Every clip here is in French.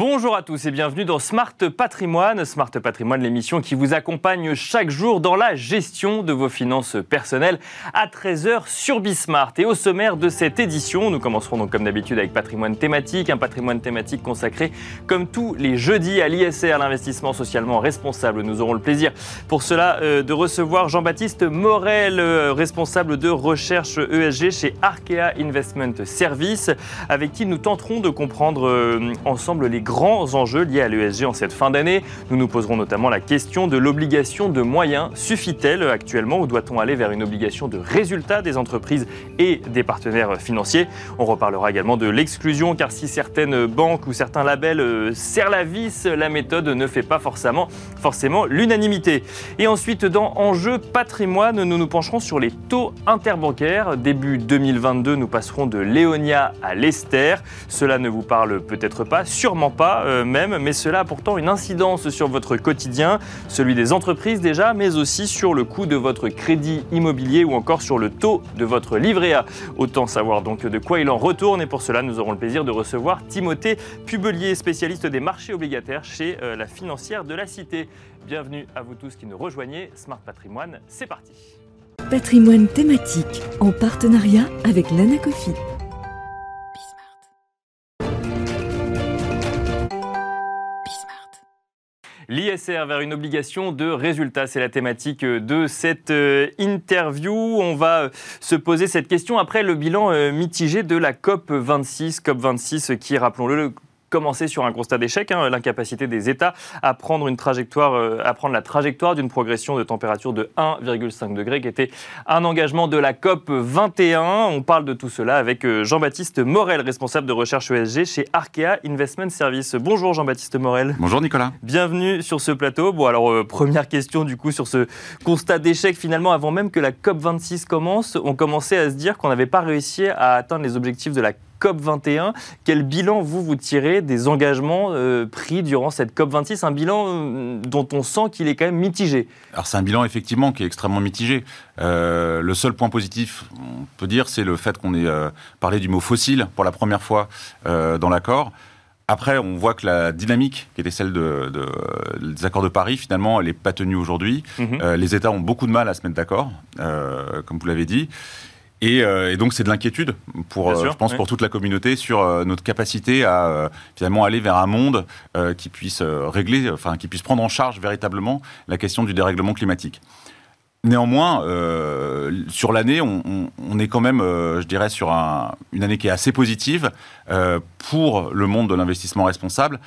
Bonjour à tous et bienvenue dans Smart Patrimoine. Smart Patrimoine, l'émission qui vous accompagne chaque jour dans la gestion de vos finances personnelles à 13h sur Bismart. Et au sommaire de cette édition, nous commencerons donc comme d'habitude avec patrimoine thématique, un patrimoine thématique consacré comme tous les jeudis à l'ISR, l'investissement socialement responsable. Nous aurons le plaisir pour cela euh, de recevoir Jean-Baptiste Morel, euh, responsable de recherche ESG chez Arkea Investment Service, avec qui nous tenterons de comprendre euh, ensemble les grands enjeux liés à l'ESG en cette fin d'année. Nous nous poserons notamment la question de l'obligation de moyens. Suffit-elle actuellement ou doit-on aller vers une obligation de résultat des entreprises et des partenaires financiers? On reparlera également de l'exclusion car si certaines banques ou certains labels euh, serrent la vis, la méthode ne fait pas forcément, forcément l'unanimité. Et ensuite, dans Enjeux patrimoine, nous nous pencherons sur les taux interbancaires. Début 2022, nous passerons de Léonia à l'Esther. Cela ne vous parle peut-être pas, sûrement pas euh, même, mais cela a pourtant une incidence sur votre quotidien, celui des entreprises déjà, mais aussi sur le coût de votre crédit immobilier ou encore sur le taux de votre livret A. Autant savoir donc de quoi il en retourne et pour cela nous aurons le plaisir de recevoir Timothée Pubelier, spécialiste des marchés obligataires chez euh, la financière de la Cité. Bienvenue à vous tous qui nous rejoignez. Smart Patrimoine, c'est parti. Patrimoine thématique en partenariat avec l'Anacofi. L'ISR vers une obligation de résultat, c'est la thématique de cette euh, interview. On va euh, se poser cette question après le bilan euh, mitigé de la COP 26, COP 26 qui, rappelons-le, commencer sur un constat d'échec, hein, l'incapacité des États à prendre, une trajectoire, euh, à prendre la trajectoire d'une progression de température de 1,5 degré, qui était un engagement de la COP 21. On parle de tout cela avec euh, Jean-Baptiste Morel, responsable de recherche ESG chez Arkea Investment Service. Bonjour Jean-Baptiste Morel. Bonjour Nicolas. Bienvenue sur ce plateau. Bon alors euh, première question du coup sur ce constat d'échec finalement avant même que la COP 26 commence, on commençait à se dire qu'on n'avait pas réussi à atteindre les objectifs de la COP21. Quel bilan vous vous tirez des engagements euh, pris durant cette COP26? Un bilan euh, dont on sent qu'il est quand même mitigé. Alors c'est un bilan effectivement qui est extrêmement mitigé. Euh, le seul point positif, on peut dire, c'est le fait qu'on ait parlé du mot fossile pour la première fois dans l'accord. Après, on voit que la dynamique qui était celle de, des accords de Paris, finalement, elle n'est pas tenue aujourd'hui. Mhm. les États ont beaucoup de mal à se mettre d'accord, comme vous l'avez dit. Euh, et, donc c'est de l'inquiétude pour, euh, je pense, pour toute la communauté sur euh, notre capacité à finalement aller vers un monde qui puisse régler, enfin qui puisse prendre en charge véritablement la question du dérèglement climatique. Néanmoins, sur l'année, on, est quand même, je dirais, sur une année qui est assez positive pour le monde de l'investissement responsable,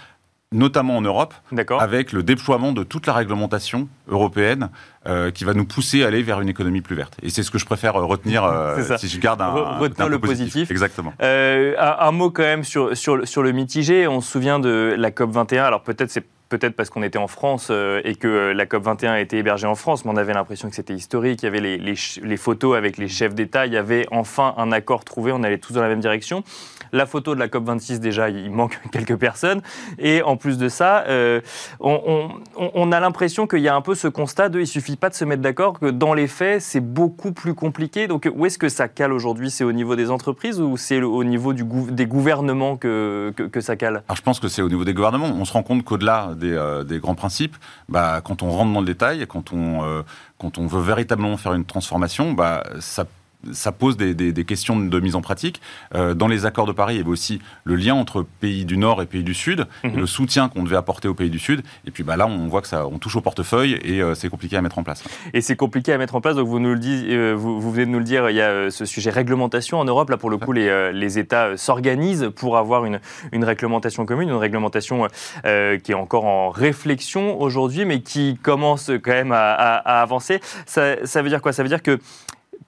notamment en Europe, avec le déploiement de toute la réglementation européenne euh, qui va nous pousser à aller vers une économie plus verte. Et c'est ce que je préfère euh, retenir euh, si je garde un, retenir le positif. Exactement. Un, un, mot quand même sur, sur, sur le mitigé. On se souvient de la COP 21. Alors peut-être c'est peut-être parce qu'on était en France euh, et que euh, la COP21 a été hébergée en France, mais on avait l'impression que c'était historique. Il y avait les, photos avec les chefs d'État. Il y avait enfin un accord trouvé. On allait tous dans la même direction. La photo de la COP26, déjà, il manque quelques personnes. Et en plus de ça, euh, on, a l'impression qu'il y a un peu ce constat de il suffit pas de se mettre d'accord, que dans les faits, c'est beaucoup plus compliqué. Donc, où est-ce que ça cale aujourd'hui? C'est au niveau des entreprises ou c'est au niveau des gouvernements que, que, que ça cale? Alors, je pense que c'est au niveau des gouvernements. On se rend compte qu'au-delà euh, des, grands principes, bah, quand on rentre dans le détail, quand on, euh, quand on veut véritablement faire une transformation, bah, ça ça pose des, questions de mise en pratique. Euh, dans les accords de Paris, il y avait aussi le lien entre pays du Nord et pays du Sud, mhm. le soutien qu'on devait apporter aux pays du Sud. Et puis bah, là, on voit que ça, on touche au portefeuille et euh, c'est compliqué à mettre en place. Et c'est compliqué à mettre en place. Donc vous nous le dites, euh, vous, venez de nous le dire, il y a ce sujet réglementation en Europe. Là, pour le coup, les, les États s'organisent pour avoir une, une, réglementation commune, une réglementation qui est encore en réflexion aujourd'hui, mais qui commence quand même à, à avancer. Ça, ça veut dire quoi? Ça veut dire que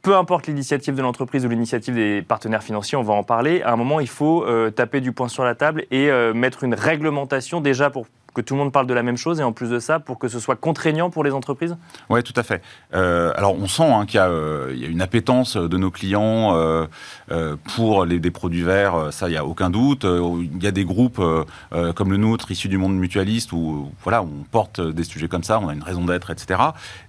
peu importe l'initiative de l'entreprise ou l'initiative des partenaires financiers, on va en parler, à un moment, il faut euh, taper du poing sur la table et euh, mettre une réglementation déjà pour que tout le monde parle de la même chose et en plus de ça, pour que ce soit contraignant pour les entreprises Oui, tout à fait. Euh, alors on sent hein, qu'il y, y, a une appétence de nos clients pour les, des produits verts, ça, il n'y a aucun doute. Il y a des groupes comme le nôtre, issus du monde mutualiste, où voilà, on porte des sujets comme ça, on a une raison d'être, etc.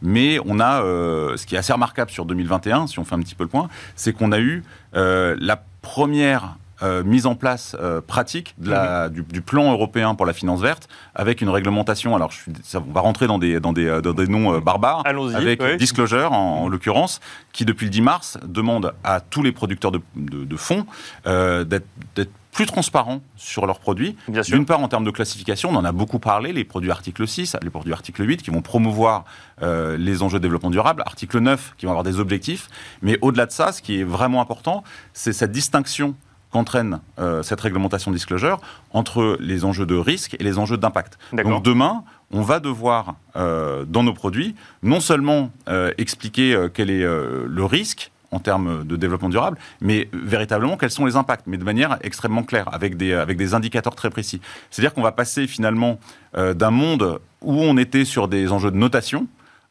Mais on a, ce qui est assez remarquable sur 2021, si on fait un petit peu le point, c'est qu'on a eu la première euh, mise en place euh, pratique de la, du, du plan européen pour la finance verte avec une réglementation. Alors, je suis, ça, on va rentrer dans des, dans des, euh, dans des noms euh, barbares. Allons-y, Avec oui. Disclosure, en, en l'occurrence, qui depuis le 10 mars demande à tous les producteurs de, de- de fonds d'être d'être plus transparents sur leurs produits. Bien sûr. D'une part, en termes de classification, on en a beaucoup parlé, les produits article 6, les produits article 8, qui vont promouvoir euh, les enjeux de développement durable, article 9, qui vont avoir des objectifs. Mais au-delà de ça, ce qui est vraiment important, c'est cette distinction qu'entraîne euh, cette réglementation disclosure entre les enjeux de risque et les enjeux d'impact. Donc demain, on va devoir, euh, dans nos produits, non seulement euh, expliquer euh, quel est le risque en termes de développement durable, mais véritablement quels sont les impacts, mais de manière extrêmement claire, avec des, avec des indicateurs très précis. C'est-à-dire qu'on va passer finalement euh, d'un monde où on était sur des enjeux de notation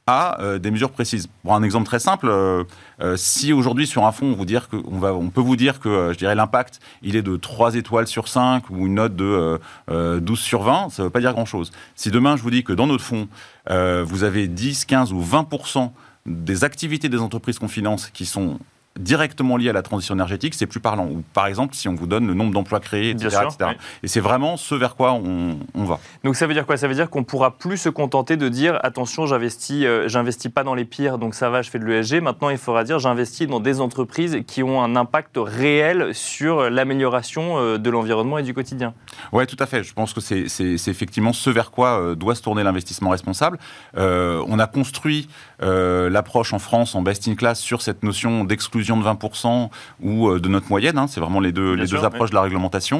à euh, des mesures précises. Pour un exemple très simple, euh, euh, si aujourd'hui sur un fonds, on, vous dire que, on, peut vous dire que euh, l'impact, il est de 3 étoiles sur 5 ou une note de euh, euh, 12 sur 20, ça ne veut pas dire grand-chose. Si demain je vous dis que dans notre fonds, euh, vous avez 10, 15 ou 20% des activités des entreprises qu'on finance qui sont directement liées à la transition énergétique, c'est plus parlant. Ou par exemple, si on vous donne le nombre d'emplois créés, etc. Bien sûr, etc. oui. Et c'est vraiment ce vers quoi on, on va. Donc ça veut dire quoi? Ça veut dire qu'on pourra plus se contenter de dire attention, j'investis, euh, j'investis pas dans les pires, donc ça va, je fais de l'ESG. Maintenant, il faudra dire j'investis dans des entreprises qui ont un impact réel sur l'amélioration euh, de l'environnement et du quotidien. Oui, tout à fait. Je pense que c'est c'est- c'est effectivement ce vers quoi euh, doit se tourner l'investissement responsable. Euh, on a construit l'approche en France en best in class sur cette notion d'exclusion de 20% ou euh, de notre moyenne. hein. C'est vraiment les deux, Bien les sûr, deux approches de la réglementation.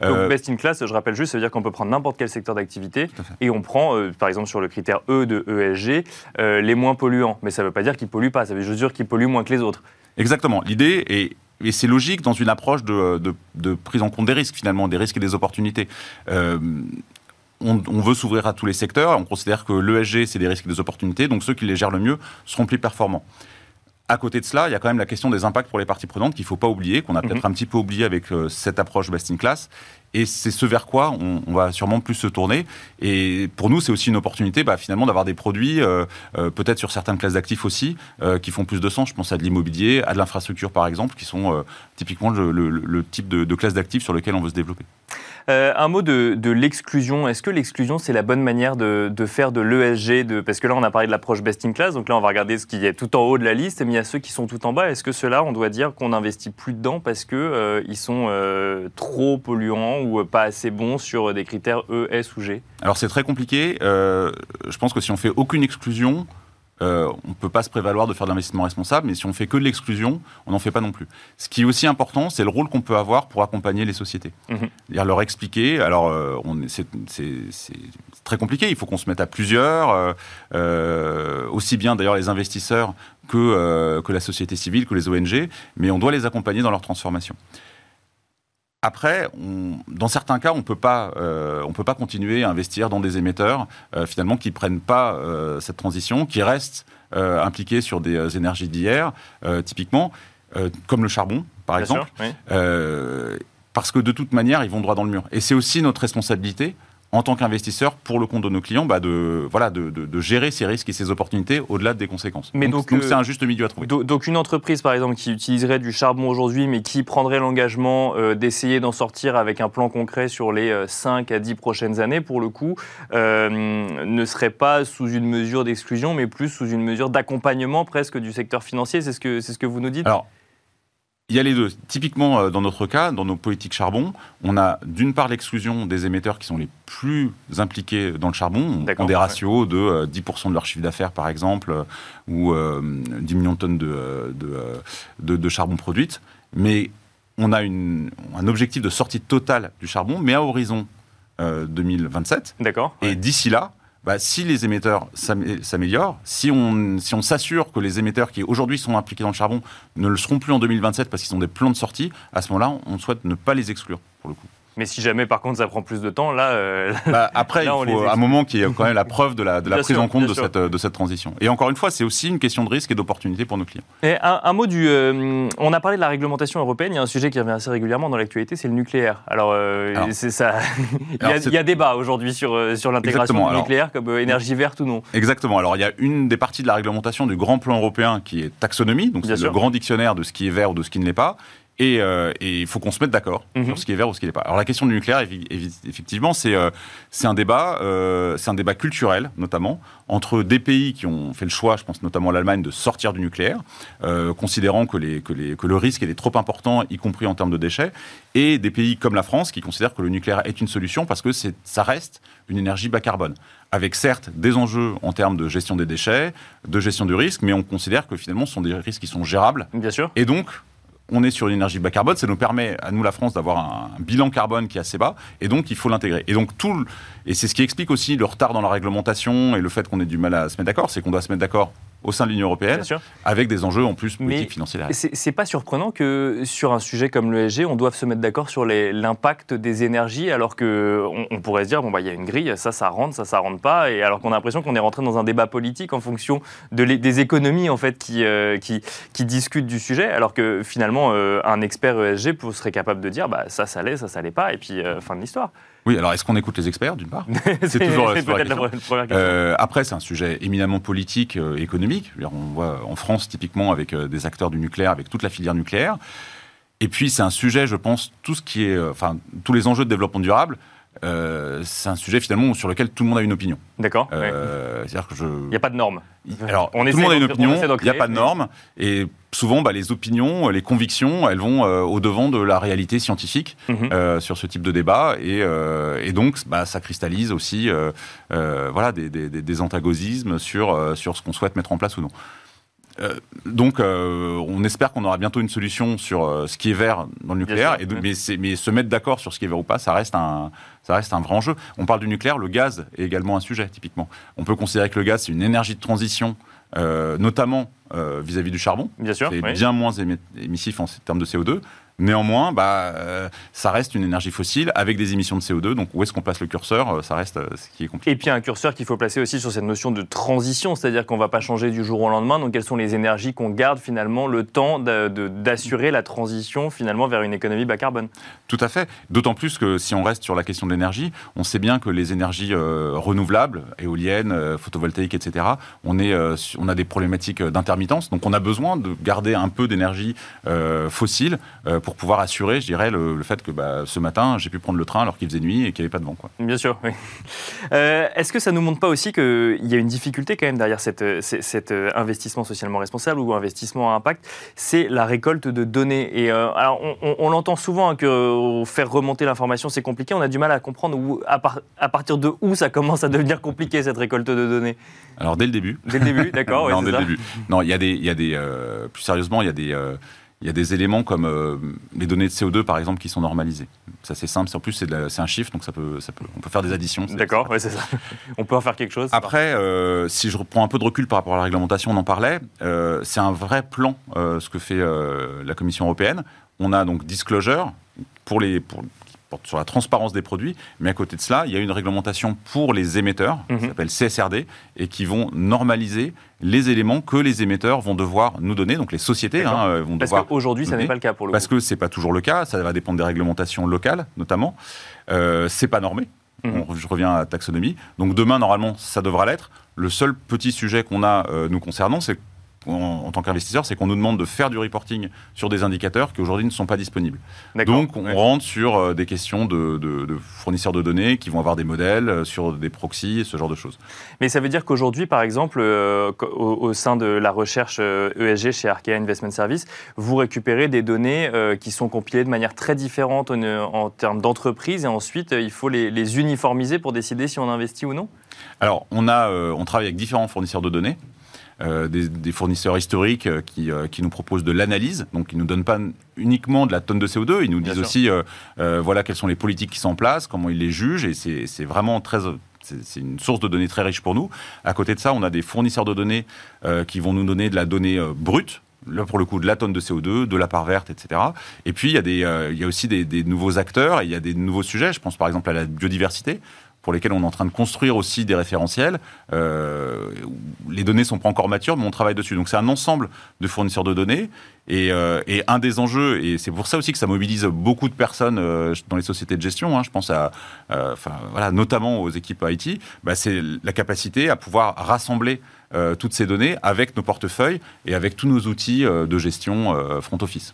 Donc Euh, best in class, je rappelle juste, ça veut dire qu'on peut prendre n'importe quel secteur d'activité et on prend, euh, par exemple sur le critère E de ESG, euh, les moins polluants. Mais ça ne veut pas dire qu'ils polluent pas, ça veut juste dire qu'ils polluent moins que les autres. Exactement. L'idée est et c'est logique dans une approche de, de- de prise en compte des risques, finalement, des risques et des opportunités. Euh, on, on veut s'ouvrir à tous les secteurs. On considère que l'ESG, c'est des risques et des opportunités. Donc ceux qui les gèrent le mieux seront plus performants. À côté de cela, il y a quand même la question des impacts pour les parties prenantes qu'il ne faut pas oublier, qu'on a peut-être un petit peu oublié avec euh, cette approche best in class. Et c'est ce vers quoi on, va sûrement plus se tourner. Et pour nous, c'est aussi une opportunité bah, finalement d'avoir des produits, euh, euh, peut-être sur certaines classes d'actifs aussi, euh, qui font plus de sens. Je pense à de l'immobilier, à de l'infrastructure par exemple, qui sont typiquement le, type de, de classe d'actifs sur lequel on veut se développer. Un mot de, l'exclusion. Est-ce que l'exclusion, c'est la bonne manière de, faire de l'ESG. Parce que là, on a parlé de l'approche best in class, donc là, on va regarder ce qui est tout en haut de la liste, mais il y a ceux qui sont tout en bas. Est-ce que ceux-là, on doit dire qu'on n'investit plus dedans parce qu'ils ils sont trop polluants ou euh, pas assez bons sur des critères E, S ou G? Alors c'est très compliqué. Euh, je pense que si on fait aucune exclusion, euh, on ne peut pas se prévaloir de faire de l'investissement responsable, mais si on fait que de l'exclusion, on n'en fait pas non plus. Ce qui est aussi important, c'est le rôle qu'on peut avoir pour accompagner les sociétés. Mhm. C'est-à-dire leur expliquer. Alors, euh, c'est très compliqué. Il faut qu'on se mette à plusieurs, euh, euh, aussi bien d'ailleurs les investisseurs que, euh, que la société civile, que les ONG, mais on doit les accompagner dans leur transformation. Après, on- dans certains cas, on peut pas, euh, on peut pas continuer à investir dans des émetteurs euh, finalement qui prennent pas euh, cette transition, qui restent impliqués sur des énergies d'hier, typiquement comme le charbon, par Bien exemple, sûr, oui. parce que de toute manière, ils vont droit dans le mur. Et c'est aussi notre responsabilité en tant qu'investisseur pour le compte de nos clients, bah, de, voilà, de, de- de gérer ces risques et ces opportunités au-delà des conséquences. Mais donc, euh, c'est un juste milieu à trouver. Do- Donc une entreprise, par exemple, qui utiliserait du charbon aujourd'hui, mais qui prendrait l'engagement euh, d'essayer d'en sortir avec un plan concret sur les euh, 5 à 10 prochaines années, pour le coup, euh, ne serait pas sous une mesure d'exclusion, mais plus sous une mesure d'accompagnement presque du secteur financier. C'est ce que, c'est ce que vous nous dites? Alors, il y a les deux. Typiquement, euh, dans notre cas, dans nos politiques charbon, on a d'une part l'exclusion des émetteurs qui sont les plus impliqués dans le charbon. On D'accord, prend des ratios de euh, 10% de leur chiffre d'affaires, par exemple, euh, ou euh, 10 millions de tonnes de, euh, de, euh, de- de charbon produite. Mais on a une- un objectif de sortie totale du charbon, mais à horizon euh, 2027. D'accord Et d'ici là, bah, si les émetteurs s'amé- s'améliorent, si on, si on s'assure que les émetteurs qui aujourd'hui sont impliqués dans le charbon ne le seront plus en 2027 parce qu'ils ont des plans de sortie, à ce moment-là, on souhaite ne pas les exclure, pour le coup. Mais si jamais, par contre, ça prend plus de temps, là... euh, Bah, après, Là, il faut un moment qui est quand même la preuve de la, de la Bien prise sûr, en compte bien de cette, de cette transition. Et encore une fois, c'est aussi une question de risque et d'opportunité pour nos clients. Et un, un mot du. euh, on a parlé de la réglementation européenne. Il y a un sujet qui revient assez régulièrement dans l'actualité, c'est le nucléaire. Alors, euh, Alors- c'est ça. il, y a, alors, c'est- il y a débat aujourd'hui sur, euh, sur l'intégration du alors- nucléaire comme euh, énergie verte ou non. Exactement. Alors, il y a une des parties de la réglementation du grand plan européen qui est taxonomie, donc c'est le grand dictionnaire de ce qui est vert ou de ce qui ne l'est pas. Et euh, et il faut qu'on se mette d'accord Mhm. sur ce qui est vert ou ce qui n'est pas. Alors la question du nucléaire, effectivement, c'est euh, c'est un débat, euh, c'est un débat culturel notamment entre des pays qui ont fait le choix, je pense notamment l'Allemagne, de sortir du nucléaire, considérant que, les, que, les, que le risque était trop important, y compris en termes de déchets, et des pays comme la France qui considèrent que le nucléaire est une solution parce que ça reste une énergie bas carbone, avec certes des enjeux en termes de gestion des déchets, de gestion du risque, mais on considère que finalement ce sont des risques qui sont gérables Bien sûr. et donc, on est sur une énergie bas carbone, ça nous permet, à nous la France, d'avoir un, bilan carbone qui est assez bas, et donc il faut l'intégrer. Et donc tout, et c'est ce qui explique aussi le retard dans la réglementation et le fait qu'on ait du mal à se mettre d'accord, c'est qu'on doit se mettre d'accord au sein de l'Union européenne, avec des enjeux en plus Mais- politiques, financiers. C'est pas surprenant que sur un sujet comme l'ESG, on doive se mettre d'accord sur l'impact des énergies, alors que on, pourrait se dire bon bah il y a une grille, ça ça rentre, ça ça rentre pas, et alors qu'on a l'impression qu'on est rentré dans un débat politique en fonction de les- des économies en fait qui, euh, qui qui discutent du sujet, alors que finalement euh, un expert ESG serait capable de dire bah ça ça l'est, ça ça l'est pas, et puis euh, fin de l'histoire. Oui, alors est-ce qu'on écoute les experts, d'une part c'est toujours la- première question. Euh, après, c'est un sujet éminemment politique, euh, économique. Dire, On voit en France, typiquement, avec euh, des acteurs du nucléaire, avec toute la filière nucléaire. Et puis, c'est un sujet, je pense, tout ce qui est, euh, enfin, tous les enjeux de développement durable. Euh, c'est un sujet finalement sur lequel tout le monde a une opinion. D'accord. ouais. Euh, C'est-à-dire que je. Il n'y a pas de normes. Alors, On tout le monde a une on opinion, il n'y a pas de normes, et souvent, bah, les opinions, les convictions, elles vont euh, au devant de la réalité scientifique Mhm. euh, sur ce type de débat, et, euh, et donc, bah, ça cristallise aussi, euh, euh, voilà, des, des- antagonismes sur euh, sur ce qu'on souhaite mettre en place ou non. Euh, donc, euh, on espère qu'on aura bientôt une solution sur euh, ce qui est vert dans le nucléaire. et mais, se mettre d'accord sur ce qui est vert ou pas, ça reste un, ça reste un vrai enjeu. On parle du nucléaire, le gaz est également un sujet, typiquement. On peut considérer que le gaz, c'est une énergie de transition, notamment vis-à-vis du charbon. Bien sûr. C'est oui. bien moins émi- émissif en termes de CO2. Néanmoins, bah, euh, ça reste une énergie fossile avec des émissions de CO2. Donc, où est-ce qu'on place le curseur Euh, Ça reste euh, ce qui est compliqué. Et puis un curseur qu'il faut placer aussi sur cette notion de transition, c'est-à-dire qu'on ne va pas changer du jour au lendemain. Donc quelles sont les énergies qu'on garde finalement le temps d'assurer la transition finalement vers une économie bas carbone? Tout à fait. D'autant plus que si on reste sur la question de l'énergie, on sait bien que les énergies euh, renouvelables, éoliennes, photovoltaïques, etc., on, est, on a des problématiques d'intermittence. Donc on a besoin de garder un peu d'énergie fossile pour pouvoir assurer, je dirais, le, le fait que bah, ce matin, j'ai pu prendre le train alors qu'il faisait nuit et qu'il n'y avait pas de vent. Quoi. Bien sûr, oui. Euh, Est-ce que ça ne nous montre pas aussi qu'il y a une difficulté quand même derrière cette, cet cet, euh, investissement socialement responsable ou investissement à impact? C'est la récolte de données. Et euh, alors, on, on- on l'entend souvent hein, que faire remonter l'information, c'est compliqué. On a du mal à comprendre où, à, par- à partir de où ça commence à devenir compliqué, cette récolte de données. Alors dès le début, Dès le début, d'accord non, dès le début. Non, il y a des, y a des euh, plus sérieusement, il y a des, il y a des éléments comme euh, les données de CO2 par exemple qui sont normalisées. Ça c'est simple. En plus, c'est un chiffre, donc ça peut, ça peut, on peut faire des additions. D'accord, ouais, c'est ça. On peut en faire quelque chose. Après, euh, si je reprends un peu de recul par rapport à la réglementation, on en parlait, euh, c'est un vrai plan ce que fait la Commission européenne. On a donc disclosure pour les, pour, porte sur la transparence des produits, mais à côté de cela, il y a une réglementation pour les émetteurs, Mhm. qui s'appelle CSRD, et qui vont normaliser les éléments que les émetteurs vont devoir nous donner, donc les sociétés hein, euh, vont Parce devoir qu'aujourd'hui, ça n'est pas le cas pour le parce coup. que c'est pas toujours le cas, ça va dépendre des réglementations locales, notamment. Euh, c'est pas normé. Mhm. On- je reviens à la taxonomie. Donc demain, normalement, ça devra l'être. Le seul petit sujet qu'on a euh, nous concernant, c'est en, en tant qu'investisseur, c'est qu'on nous demande de faire du reporting sur des indicateurs qui aujourd'hui ne sont pas disponibles. Donc on Ouais. rentre sur euh, des questions de, de- de fournisseurs de données qui vont avoir des modèles euh, sur des proxys, ce genre de choses. Mais ça veut dire qu'aujourd'hui, par exemple, euh, au, au sein de la recherche ESG chez Arkea Investment Service, vous récupérez des données euh, qui sont compilées de manière très différente en, en termes d'entreprise et ensuite il faut les, les uniformiser pour décider si on investit ou non? Alors, on, a, euh, on travaille avec différents fournisseurs de données. Euh, des, des fournisseurs historiques euh, qui, euh, qui nous proposent de l'analyse, donc ils ne nous donnent pas uniquement de la tonne de CO2, ils nous Bien disent sûr. aussi voilà quelles sont les politiques qui sont en place, comment ils les jugent, et c'est vraiment très c'est c'est une source de données très riche pour nous. À côté de ça, on a des fournisseurs de données euh, qui vont nous donner de la donnée euh, brute. Là, pour le coup, de la tonne de CO2, de la part verte, etc. Et puis, il y a, des, euh, il y a aussi des, des nouveaux acteurs, et il y a des nouveaux sujets. Je pense par exemple à la biodiversité, pour lesquels on est en train de construire aussi des référentiels. Euh, les données sont pas encore matures, mais on travaille dessus. Donc c'est un ensemble de fournisseurs de données. Et, euh, un des enjeux, et c'est pour ça aussi que ça mobilise beaucoup de personnes euh, dans les sociétés de gestion, hein, je pense à, voilà, notamment aux équipes IT, bah, c'est la capacité à pouvoir rassembler toutes ces données avec nos portefeuilles et avec tous nos outils de gestion front office.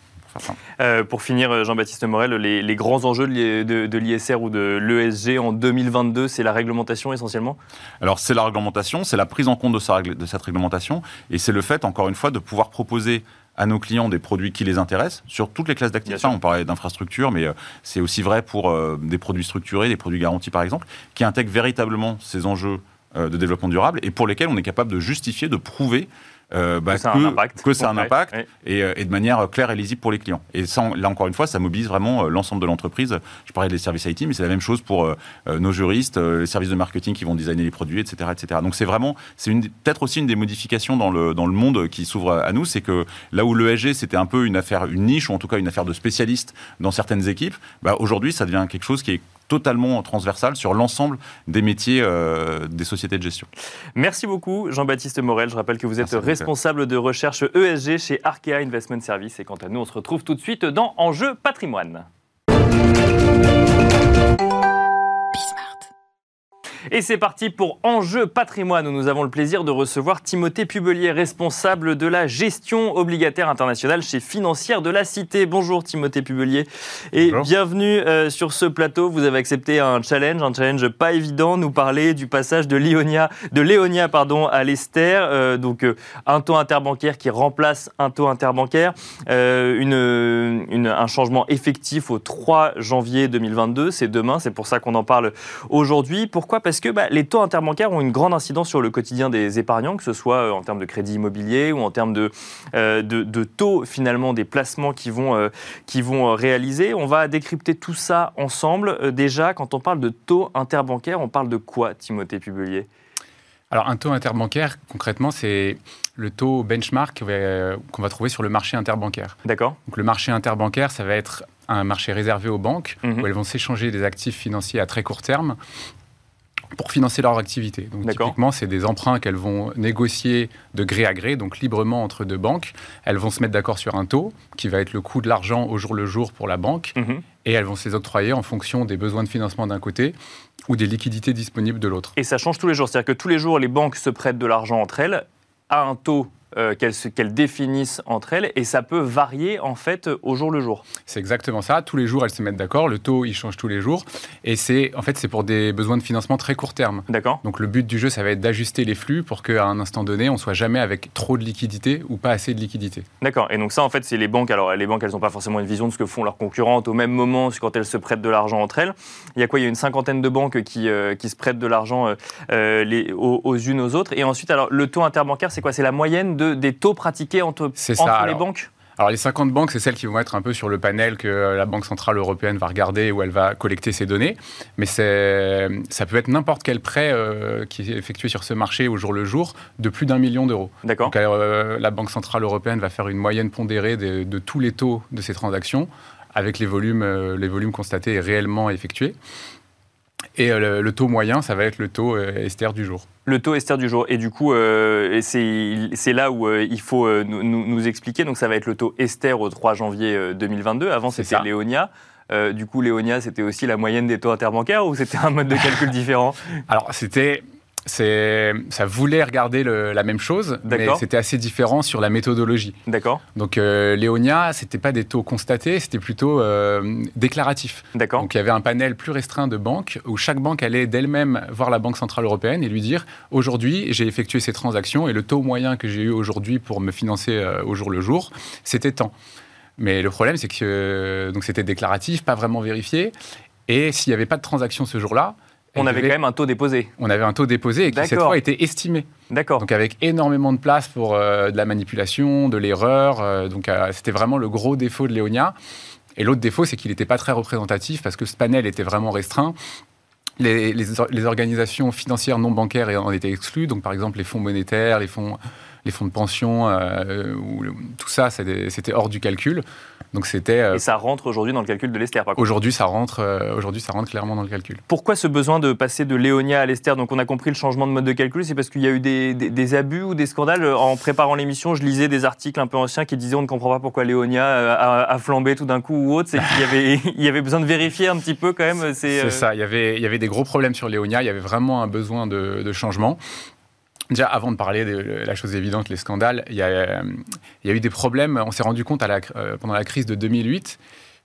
Euh, pour finir, Jean-Baptiste Morel, les, grands enjeux de, l'ISR ou de l'ESG en 2022, c'est la réglementation essentiellement? Alors c'est la réglementation, c'est la prise en compte de, de cette réglementation, et c'est le fait, encore une fois, de pouvoir proposer à nos clients des produits qui les intéressent sur toutes les classes d'actifs. On parlait d'infrastructures, mais euh, c'est aussi vrai pour euh, des produits structurés, des produits garantis par exemple, qui intègrent véritablement ces enjeux euh, de développement durable et pour lesquels on est capable de justifier, de prouver euh, bah, que, ça a un impact, que ça a un impact euh, et, de manière claire et lisible pour les clients. Et là, encore une fois, ça mobilise vraiment euh, l'ensemble de l'entreprise. Je parlais des services IT, mais c'est la même chose pour nos juristes, les services de marketing qui vont designer les produits, etc. etc. Donc c'est vraiment, c'est peut-être aussi une des modifications dans le, dans le monde qui s'ouvre à nous, c'est que là où l'ESG, c'était un peu une affaire, une niche, ou en tout cas une affaire de spécialistes dans certaines équipes, bah, aujourd'hui, ça devient quelque chose qui est totalement transversal sur l'ensemble des métiers euh, des sociétés de gestion. Merci beaucoup Jean-Baptiste Morel. Je rappelle que vous êtes responsable de recherche ESG chez Arkea Investment Service. Et quant à nous, on se retrouve tout de suite dans Enjeu patrimoine. Et c'est parti pour Enjeu patrimoine où nous avons le plaisir de recevoir Timothée Pubelier, responsable de la gestion obligataire internationale chez Financière de la Cité. Bonjour Timothée Pubelier et bienvenue euh, sur ce plateau. Vous avez accepté un challenge, un challenge pas évident, nous parler du passage de Léonia, de Léonia pardon, à l'Esther, euh, donc euh, un taux interbancaire qui remplace un taux interbancaire, une, une, un changement effectif au 3 janvier 2022, c'est demain, c'est pour ça qu'on en parle aujourd'hui. Pourquoi? Parce que bah, les taux interbancaires ont une grande incidence sur le quotidien des épargnants, que ce soit euh, en termes de crédit immobilier ou en termes de, euh, de, taux finalement des placements qui vont, euh, qui vont réaliser? On va décrypter tout ça ensemble. déjà, quand on parle de taux interbancaires, on parle de quoi, Timothée Pubelier alors, un taux interbancaire, concrètement, c'est le taux benchmark qu'on va trouver sur le marché interbancaire. D'accord. Donc, le marché interbancaire, ça va être un marché réservé aux banques, mhm. où elles vont s'échanger des actifs financiers à très court terme pour financer leur activité. Donc typiquement, c'est des emprunts qu'elles vont négocier de gré à gré, donc librement entre deux banques. Elles vont se mettre d'accord sur un taux qui va être le coût de l'argent au jour le jour pour la banque, mhm. et elles vont se les octroyer en fonction des besoins de financement d'un côté ou des liquidités disponibles de l'autre. Et ça change tous les jours, c'est-à-dire que tous les jours, les banques se prêtent de l'argent entre elles à un taux euh, qu'elles définissent entre elles et ça peut varier en fait au jour le jour. C'est exactement ça. Tous les jours, elles se mettent d'accord. Le taux, il change tous les jours et c'est en fait c'est pour des besoins de financement très court terme. D'accord. Donc le but du jeu, ça va être d'ajuster les flux pour qu'à un instant donné, on soit jamais avec trop de liquidité ou pas assez de liquidité. D'accord. Et donc ça, en fait, c'est les banques. Alors les banques, elles n'ont pas forcément une vision de ce que font leurs concurrentes au même moment quand elles se prêtent de l'argent entre elles. Il y a quoi? Il y a une cinquantaine de banques qui, euh, qui se prêtent de l'argent euh, les, aux, unes aux autres. Et ensuite, alors le taux interbancaire, c'est quoi? C'est la moyenne de, des taux pratiques entre, les banques alors les 50 banques, c'est celles qui vont être un peu sur le panel que la Banque Centrale Européenne va regarder où elle va collecter ces données. Mais ça peut être n'importe quel prêt euh, qui est effectué sur ce marché au jour le jour de plus d'un million d'euros. D'accord. Donc euh, la Banque Centrale Européenne va faire une moyenne pondérée de, de tous les taux de ces transactions avec les volumes, euh, les volumes constatés et réellement effectués. Et euh, le, taux moyen, ça va être le taux euh, Esther du jour. Le taux Esther du jour. Et du coup, euh, c'est là où il faut nous, expliquer. Donc, ça va être le taux Esther au 3 janvier 2022. Avant, c'était Léonia. du coup, Léonia, c'était aussi la moyenne des taux interbancaires ou c'était un mode de calcul différent? Alors, c'était ça voulait regarder la même chose, mais c'était assez différent sur la méthodologie. D'accord. Donc euh, Léonia, c'était pas des taux constatés, c'était plutôt euh, déclaratif. D'accord. Donc il y avait un panel plus restreint de banques où chaque banque allait d'elle-même voir la Banque centrale européenne et lui dire aujourd'hui j'ai effectué ces transactions et le taux moyen que j'ai eu aujourd'hui pour me financer euh, au jour le jour, c'était tant. Mais le problème c'est que donc c'était déclaratif, pas vraiment vérifié, et s'il n'y avait pas de transaction ce jour-là, on avait quand même un taux déposé. On avait un taux déposé et qui cette fois était estimé. D'accord. Donc avec énormément de place pour euh, de la manipulation, de l'erreur. Euh, donc euh, c'était vraiment le gros défaut de Léonia. Et l'autre défaut, c'est qu'il n'était pas très représentatif parce que ce panel était vraiment restreint. Les, les, organisations financières non bancaires en étaient exclues. Donc par exemple les fonds monétaires, les fonds, les fonds de pension, tout ça, c'était hors du calcul. Donc c'était. Euh, et ça rentre aujourd'hui dans le calcul de l'Esther, Aujourd'hui, ça rentre. Euh, aujourd'hui, ça rentre clairement dans le calcul. Pourquoi ce besoin de passer de Léonia à l'Esther Donc on a compris le changement de mode de calcul. C'est parce qu'il y a eu des, abus ou des scandales? En préparant l'émission, je lisais des articles un peu anciens qui disaient on ne comprend pas pourquoi Léonia euh, a, flambé tout d'un coup ou autre. C'est qu'il y avait, il y avait besoin de vérifier un petit peu quand même. C'est ça. Il y avait, il y avait des gros problèmes sur Léonia. Il y avait vraiment un besoin de, de changement. Déjà, avant de parler de la chose évidente, les scandales, il y a, il y a eu des problèmes. On s'est rendu compte à la, pendant la crise de 2008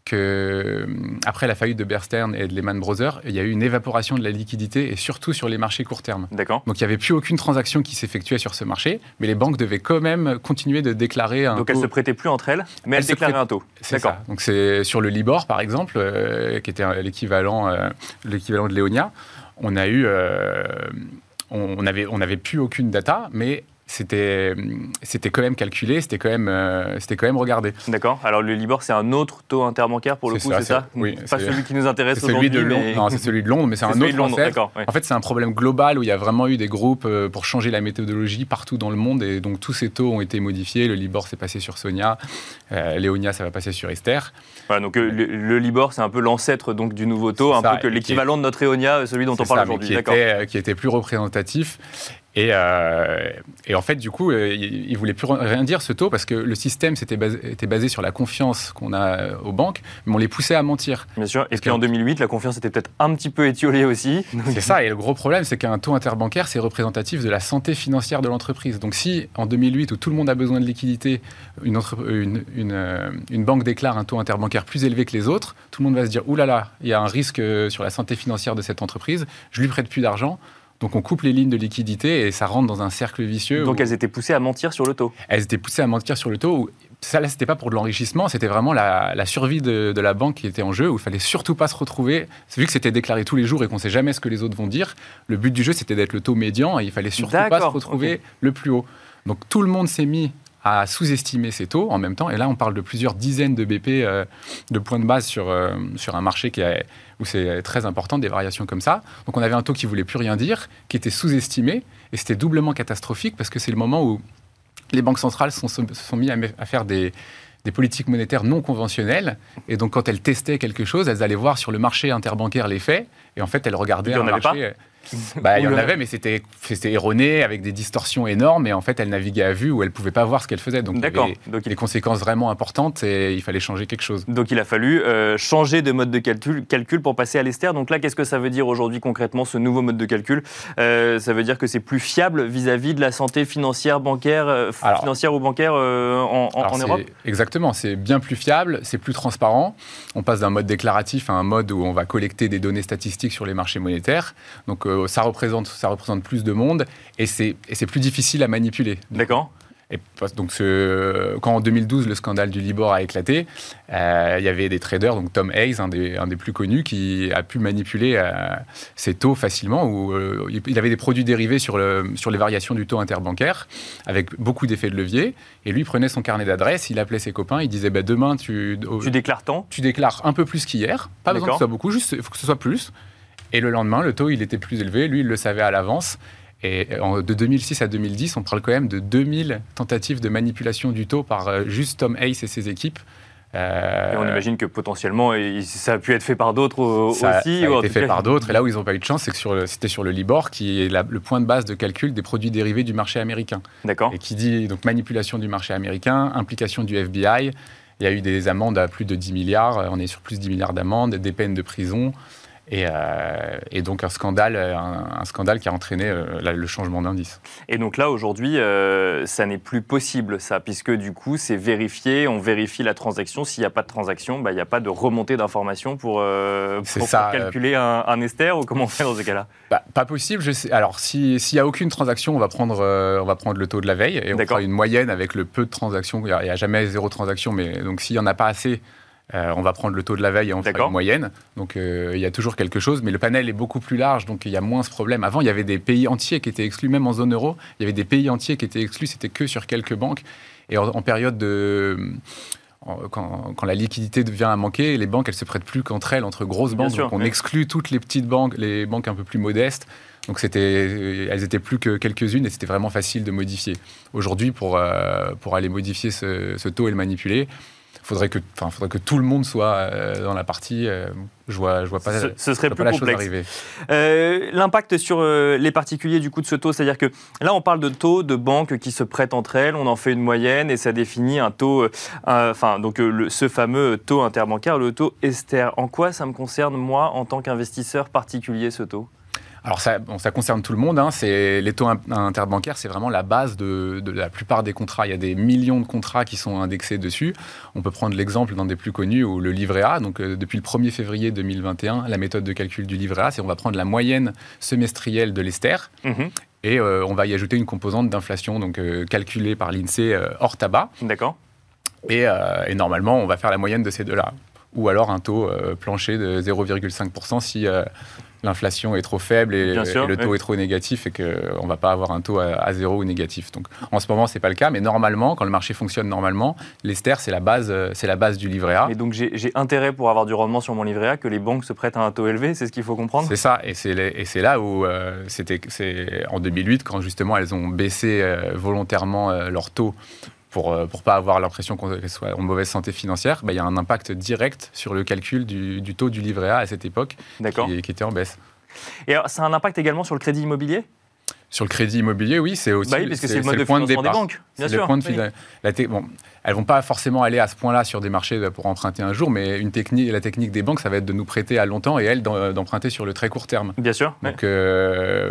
que euh, après la faillite de Bear Stearns et de Lehman Brothers, il y a eu une évaporation de la liquidité et surtout sur les marchés court terme. D'accord. Donc il n'y avait plus aucune transaction qui s'effectuait sur ce marché, mais les banques devaient quand même continuer de déclarer un Donc elles se prêtaient plus entre elles, mais elles, déclaraient un taux. Ça. Donc c'est sur le Libor par exemple, euh, qui était l'équivalent, euh, l'équivalent de Léonia, on a eu, on n'avait on plus aucune data, mais c'était c'était quand même calculé, c'était quand même euh, c'était quand même regardé. D'accord. Alors le Libor c'est un autre taux interbancaire pour le coup, c'est ça Oui. Pas celui qui nous intéresse aujourd'hui. Celui de Londres. Non, c'est celui de Londres, mais c'est un autre Londres, En fait, c'est un problème global où il y a vraiment eu des groupes euh, pour changer la méthodologie partout dans le monde et donc tous ces taux ont été modifiés. Le Libor s'est passé sur Sonia, euh, Léonia ça va passer sur Esther. Voilà, donc le, Libor c'est un peu l'ancêtre donc du nouveau taux, un peu que l'équivalent de notre Eonia, celui dont on parle aujourd'hui. Qui était plus représentatif et, euh, et, en fait, du coup, euh, il ne voulait plus rien dire ce taux parce que le système était basé, était basé sur la confiance qu'on a euh, aux banques, mais on les poussait à mentir. Bien sûr. Et puis en 2008, la confiance était peut-être un petit peu étiolée aussi. C'est ça. Et le gros problème, c'est qu'un taux interbancaire, c'est représentatif de la santé financière de l'entreprise. Donc si en 2008, où tout le monde a besoin de liquidité, une, une, une, une, banque déclare un taux interbancaire plus élevé que les autres, tout le monde va se dire, oulala, là là, il y a un risque sur la santé financière de cette entreprise, je lui prête plus d'argent. Donc on coupe les lignes de liquidité et ça rentre dans un cercle vicieux. Donc elles étaient poussées à mentir sur le taux Elles étaient poussées à mentir sur le taux. Ça, là, c'était pas pour de l'enrichissement, c'était vraiment la, survie de, la banque qui était en jeu, où il fallait surtout pas se retrouver. Vu que c'était déclaré tous les jours et qu'on sait jamais ce que les autres vont dire, le but du jeu, c'était d'être le taux médian et il fallait surtout pas se retrouver le plus haut. Donc tout le monde s'est mis à sous-estimer ces taux en même temps. Et là, on parle de plusieurs dizaines de BP euh, de points de base sur, euh, sur un marché qui a, où c'est très important, des variations comme ça. Donc on avait un taux qui voulait plus rien dire, qui était sous-estimé, et c'était doublement catastrophique parce que c'est le moment où les banques centrales se sont, sont mis à, faire des, des politiques monétaires non conventionnelles. Et donc, quand elles testaient quelque chose, elles allaient voir sur le marché interbancaire les faits. Et en fait, elles regardaient un marché. Bah, il y en avait, mais c'était erroné, avec des distorsions énormes, et en fait, elle naviguait à vue où elle ne pouvait pas voir ce qu'elle faisait. Donc, il y avait donc, des conséquences vraiment importantes, et il fallait changer quelque chose. Donc, il a fallu euh, changer de mode de calcul, calcul pour passer à l'ester. Donc là, qu'est-ce que ça veut dire aujourd'hui concrètement, ce nouveau mode de calcul? Euh, Ça veut dire que c'est plus fiable vis-à-vis de la santé financière, bancaire, euh, financière ou bancaire en, en Europe? Exactement, c'est bien plus fiable, c'est plus transparent. On passe d'un mode déclaratif à un mode où on va collecter des données statistiques sur les marchés monétaires. Donc, ça, représente, ça représente plus de monde et c'est plus difficile à manipuler. D'accord. Et donc, ce, quand en 2012 le scandale du Libor a éclaté, euh, il y avait des traders, donc Tom Hayes, un des, un des plus connus, qui a pu manipuler euh, ces taux facilement. Où, euh, il avait des produits dérivés sur, le, sur les variations du taux interbancaire, avec beaucoup d'effets de levier. Et lui prenait son carnet d'adresse, il appelait ses copains, il disait bah, demain tu, tu déclares tant? Tu déclares un peu plus qu'hier, pas besoin que ce soit beaucoup, juste il faut que ce soit plus. Et le lendemain, le taux, il était plus élevé. Lui, il le savait à l'avance. Et de 2006 à 2010, on parle quand même de 2000 tentatives de manipulation du taux par euh, juste Tom Hayes et ses équipes. Euh, et on imagine que potentiellement, ça a pu être fait par d'autres aussi. Ça a été fait par d'autres. Et là où ils n'ont pas eu de chance, c'est que c'était sur le Libor, qui est le point de base de calcul des produits dérivés du marché américain. D'accord. Et qui dit donc manipulation du marché américain, implication du FBI. Il y a eu des amendes à plus de 10 milliards. On est sur plus de 10 milliards d'amendes, des peines de prison. Euh, et, donc un scandale, un, scandale qui a entraîné euh, le changement d'indice. Et donc là, aujourd'hui, euh, ça n'est plus possible, ça, puisque du coup, c'est vérifié, on vérifie la transaction. S'il n'y a pas de transaction, bah, il n'y a pas de remontée d'informations pour, pour, calculer un, un, ester, ou comment on fait dans ce cas-là? Bah, Pas possible. Je sais. Alors, s'il n'y a aucune transaction, on va, prendre, on va prendre le taux de la veille, et on fera une moyenne avec le peu de transactions. Il n'y a, a, jamais zéro transaction, mais donc s'il n'y en a pas assez, euh, on va prendre le taux de la veille et on fera une moyenne. Donc euh, il y a toujours quelque chose, mais le panel est beaucoup plus large, donc il y a moins ce problème. Avant, il y avait des pays entiers qui étaient exclus, même en zone euro. Il y avait des pays entiers qui étaient exclus, c'était que sur quelques banques. Et en, période de. Quand, la liquidité devient à manquer, les banques, elles se prêtent plus qu'entre elles, entre grosses banques. donc on exclut toutes les petites banques, les banques un peu plus modestes. Donc c'était, elles étaient plus que quelques-unes et c'était vraiment facile de modifier. Aujourd'hui, pour, euh, pour aller modifier ce, ce, taux et le manipuler, faudrait que, enfin, faudrait que tout le monde soit euh, dans la partie. Euh, je vois, je vois pas. Ce, ce serait plus complexe. Euh, l'impact sur les particuliers du coup de ce taux, c'est-à-dire que là, on parle de taux de banques qui se prêtent entre elles. On en fait une moyenne et ça définit un taux, enfin donc ce fameux taux interbancaire, le taux Esther. En quoi ça me concerne moi en tant qu'investisseur particulier ce taux? Alors ça, ça, concerne tout le monde. Hein. C'est les taux interbancaires, c'est vraiment la base de, la plupart des contrats. Il y a des millions de contrats qui sont indexés dessus. On peut prendre l'exemple d'un des plus connus, ou le livret A. Donc euh, depuis le 1er février 2021, la méthode de calcul du livret A, c'est on va prendre la moyenne semestrielle de l'ester. Mhm. Et euh, on va y ajouter une composante d'inflation, donc euh, calculée par l'INSEE hors tabac. D'accord. Et, et, normalement, on va faire la moyenne de ces deux-là. Ou alors un taux plancher de 0,5% si l'inflation est trop faible et, le taux est trop négatif et qu'on ne va pas avoir un taux à, zéro ou négatif. Donc en ce moment, ce n'est pas le cas, mais normalement, quand le marché fonctionne normalement, l'ester, c'est la, base, c'est la base du livret A. Et donc j'ai intérêt pour avoir du rendement sur mon livret A que les banques se prêtent à un taux élevé, c'est ce qu'il faut comprendre? C'est ça, et c'est là où euh, c'était en 2008, quand justement elles ont baissé euh, volontairement euh, leur taux pour ne pas avoir l'impression qu'elle soit en mauvaise santé financière, bah, il y a un impact direct sur le calcul du, taux du livret A à cette époque qui, qui, était en baisse. Et ça a un impact également sur le crédit immobilier? Sur le crédit immobilier, oui, c'est aussi bah oui, parce que c'est le mode de financement des banques, bien sûr. Le point de la bon, elles vont pas forcément aller à ce point-là sur des marchés pour emprunter un jour, mais une technique, la technique des banques, ça va être de nous prêter à longtemps et elles d'emprunter sur le très court terme. Bien sûr. Donc, euh,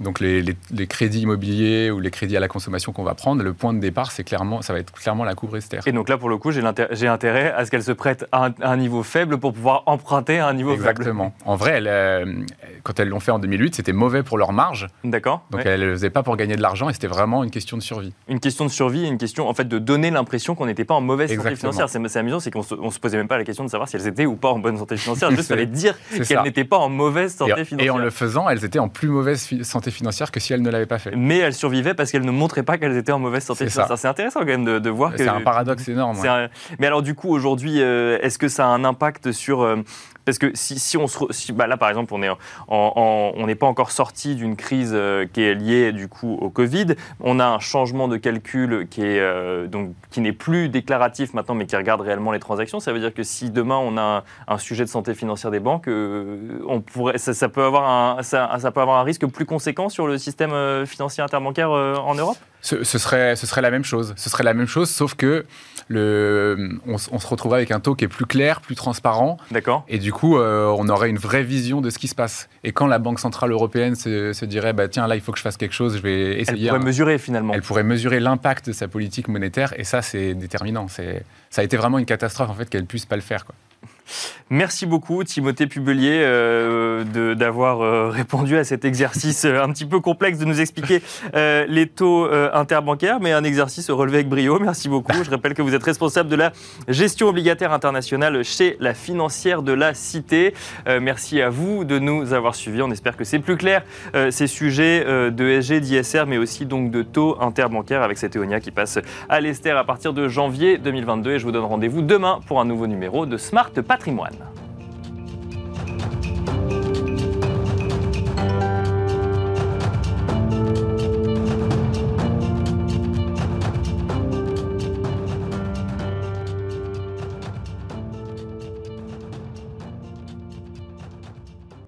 donc les, crédits immobiliers ou les crédits à la consommation qu'on va prendre, le point de départ, c'est clairement, ça va être clairement la couvre Esther. Et donc là, pour le coup, j'ai intérêt à ce qu'elle se prête à un, niveau faible pour pouvoir emprunter à un niveau faible. Exactement. En vrai, euh, quand elles l'ont fait en 2008, c'était mauvais pour leur marge. D'accord. Donc elles ne le faisaient pas pour gagner de l'argent et c'était vraiment une question de survie. Une question de survie et une question en fait de donner l'impression qu'on n'était pas en mauvaise santé financière. C'est amusant, c'est qu'on se, se posait même pas la question de savoir si elles étaient ou pas en bonne santé financière. Juste fallait dire qu'elles n'étaient pas en mauvaise santé financière. Et en le faisant, elles étaient en plus mauvaise santé financière que si elles ne l'avaient pas fait. Mais elles survivaient parce qu'elles ne montraient pas qu'elles étaient en mauvaise santé financière. C'est intéressant quand même de, voir que. C'est un paradoxe énorme. Mais alors du coup aujourd'hui, euh, est-ce que ça a un impact sur euh, parce que si, si on se, si, bah là par exemple on est on n'est pas encore sorti d'une crise euh, qui est liée du coup au Covid, on a un changement de calcul qui est euh, donc qui n'est plus déclaratif maintenant, mais qui regarde réellement les transactions. Ça veut dire que si demain on a un, sujet de santé financière des banques, euh, on pourrait, ça, peut avoir un, ça, peut avoir un risque plus conséquent sur le système financier interbancaire en Europe? Ce, serait, ce serait la même chose. Ce serait la même chose, sauf que le, on, se retrouve avec un taux qui est plus clair, plus transparent. D'accord. Et du coup, euh, on aurait une vraie vision de ce qui se passe. Et quand la Banque Centrale Européenne se, dirait, bah, tiens, là, il faut que je fasse quelque chose, je vais essayer. Elle pourrait mesurer finalement. Elle pourrait mesurer l'impact de sa politique monétaire. Et ça, c'est déterminant. Ça a été vraiment une catastrophe, en fait, qu'elle puisse pas le faire. Quoi. Merci beaucoup Timothée Pubelier euh, d'avoir euh, répondu à cet exercice euh, un petit peu complexe de nous expliquer les taux interbancaires, mais un exercice relevé avec brio. Merci beaucoup. Je rappelle que vous êtes responsable de la gestion obligataire internationale chez la financière de la Cité. merci à vous de nous avoir suivis. On espère que c'est plus clair ces sujets de SG, d'ISR, mais aussi donc de taux interbancaires avec cette éonia qui passe à l'Esther à partir de janvier 2022. Et je vous donne rendez-vous demain pour un nouveau numéro de Smart Patrimoine.